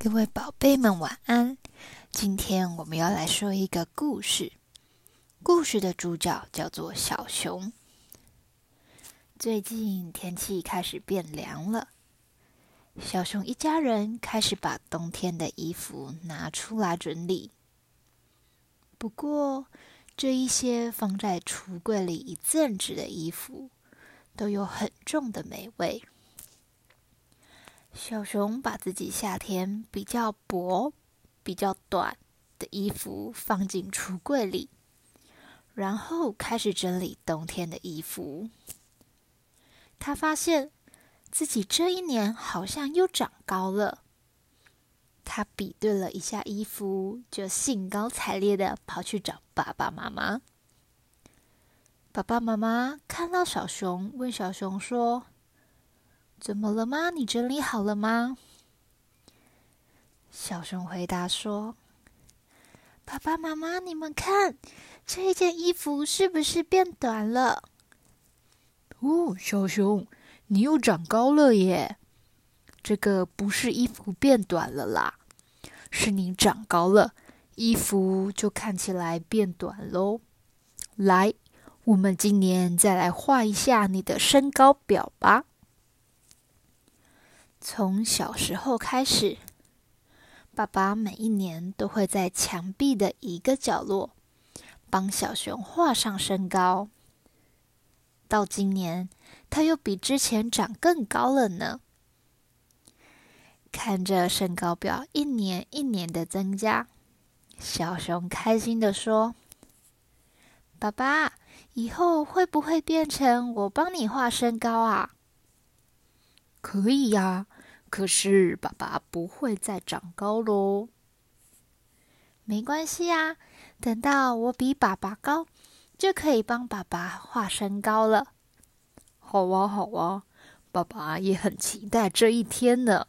各位宝贝们，晚安！今天我们要来说一个故事。故事的主角叫做小熊。最近天气开始变凉了，小熊一家人开始把冬天的衣服拿出来整理。不过，这一些放在橱柜里一阵子的衣服，都有很重的霉味。小熊把自己夏天比较薄、比较短的衣服放进橱柜里，然后开始整理冬天的衣服。他发现自己这一年好像又长高了。他比对了一下衣服，就兴高采烈的跑去找爸爸妈妈。爸爸妈妈看到小熊，问小熊说。怎么了吗？你整理好了吗？小熊回答说：“爸爸妈妈，你们看，这件衣服是不是变短了？”哦，小熊，你又长高了耶！这个不是衣服变短了啦，是你长高了，衣服就看起来变短喽。来，我们今年再来画一下你的身高表吧。从小时候开始，爸爸每一年都会在墙壁的一个角落帮小熊画上身高。到今年，他又比之前长更高了呢。看着身高表一年一年的增加，小熊开心的说：“爸爸，以后会不会变成我帮你画身高啊？”可以呀，可是爸爸不会再长高喽。没关系啊，等到我比爸爸高，就可以帮爸爸画身高了。好啊，好啊，爸爸也很期待这一天呢。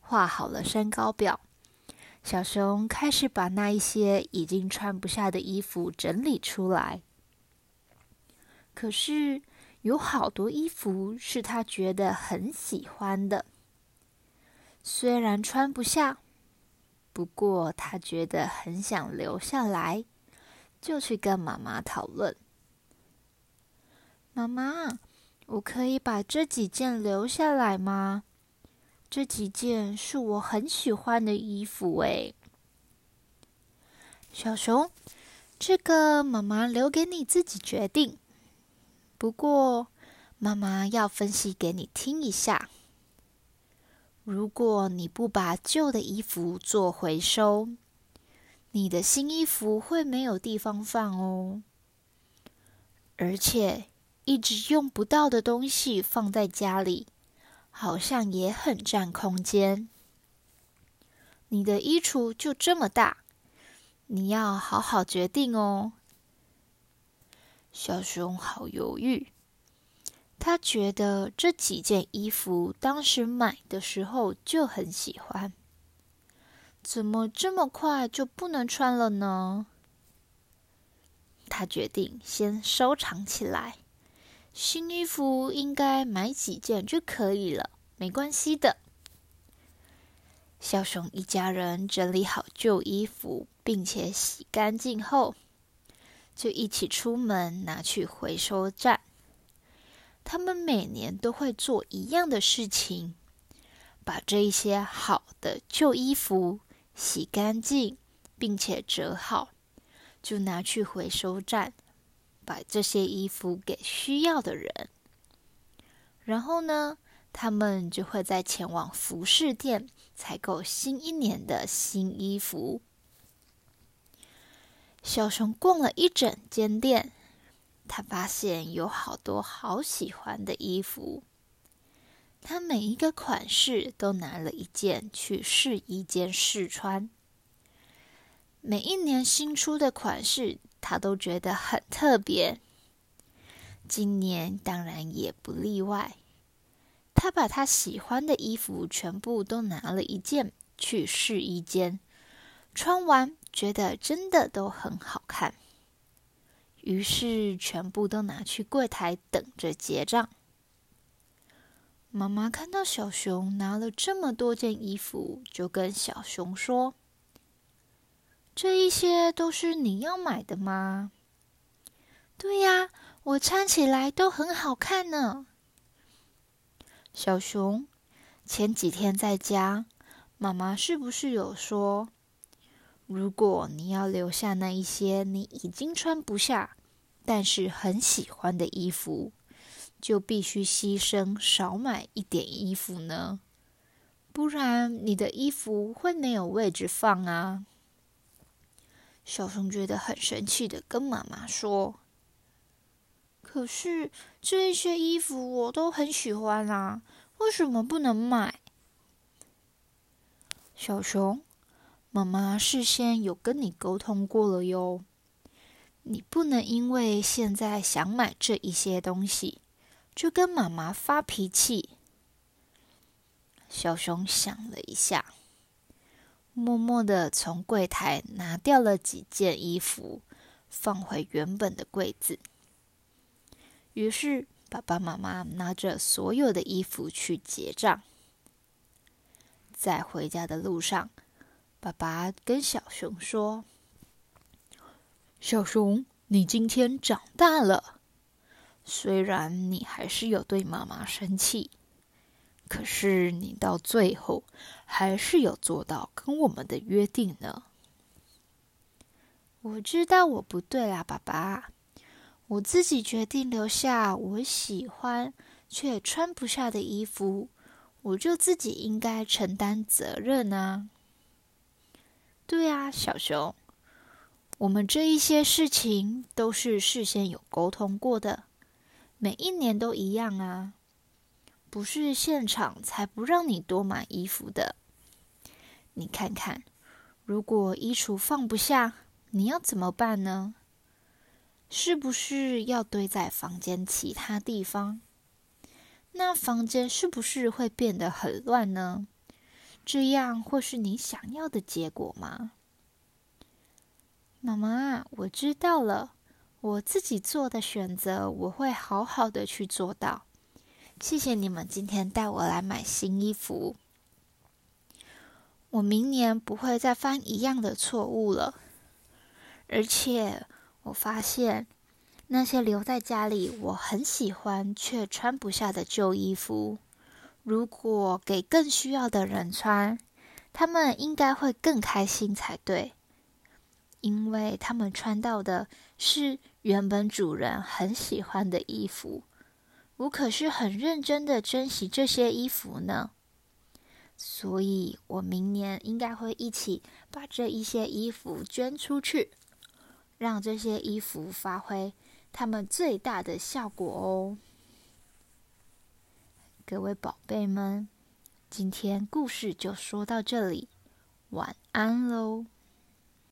画好了身高表，小熊开始把那一些已经穿不下的衣服整理出来。可是。有好多衣服是他觉得很喜欢的，虽然穿不下，不过他觉得很想留下来，就去跟妈妈讨论。妈妈，我可以把这几件留下来吗？这几件是我很喜欢的衣服诶。小熊，这个妈妈留给你自己决定。不过，妈妈要分析给你听一下。如果你不把旧的衣服做回收，你的新衣服会没有地方放哦。而且，一直用不到的东西放在家里，好像也很占空间。你的衣橱就这么大，你要好好决定哦。小熊好犹豫，他觉得这几件衣服当时买的时候就很喜欢，怎么这么快就不能穿了呢？他决定先收藏起来，新衣服应该买几件就可以了，没关系的。小熊一家人整理好旧衣服，并且洗干净后。就一起出门拿去回收站。他们每年都会做一样的事情，把这一些好的旧衣服洗干净，并且折好，就拿去回收站，把这些衣服给需要的人。然后呢，他们就会在前往服饰店采购新一年的新衣服。小熊逛了一整间店，他发现有好多好喜欢的衣服。他每一个款式都拿了一件去试衣间试穿。每一年新出的款式，他都觉得很特别。今年当然也不例外。他把他喜欢的衣服全部都拿了一件去试衣间穿完。觉得真的都很好看，于是全部都拿去柜台等着结账。妈妈看到小熊拿了这么多件衣服，就跟小熊说：“这一些都是你要买的吗？”“对呀，我穿起来都很好看呢。”小熊前几天在家，妈妈是不是有说，如果你要留下那一些你已经穿不下，但是很喜欢的衣服？就必须牺牲少买一点衣服呢，不然你的衣服会没有位置放啊。小熊觉得很生气的跟妈妈说：“可是这一些衣服我都很喜欢啊，为什么不能买？”小熊，妈妈事先有跟你沟通过了哟，你不能因为现在想买这一些东西。就跟妈妈发脾气。小熊想了一下，默默的从柜台拿掉了几件衣服，放回原本的柜子。于是，爸爸妈妈拿着所有的衣服去结账。在回家的路上，爸爸跟小熊说：“小熊，你今天长大了。”虽然你还是有对妈妈生气，可是你到最后还是有做到跟我们的约定呢。我知道我不对啦，爸爸，我自己决定留下我喜欢却穿不下的衣服，我就自己应该承担责任啊。对啊，小熊，我们这一些事情都是事先有沟通过的。每一年都一样啊，不是现场才不让你多买衣服的。你看看，如果衣橱放不下，你要怎么办呢？是不是要堆在房间其他地方？那房间是不是会变得很乱呢？这样会是你想要的结果吗？妈妈，我知道了。我自己做的选择，我会好好的去做到。谢谢你们今天带我来买新衣服，我明年不会再犯一样的错误了。而且我发现那些留在家里我很喜欢却穿不下的旧衣服，如果给更需要的人穿，他们应该会更开心才对，因为他们穿到的是。原本主人很喜欢的衣服，我可是很认真的珍惜这些衣服呢。所以，我明年应该会一起把这一些衣服捐出去，让这些衣服发挥他们最大的效果哦。各位宝贝们，今天故事就说到这里，晚安喽。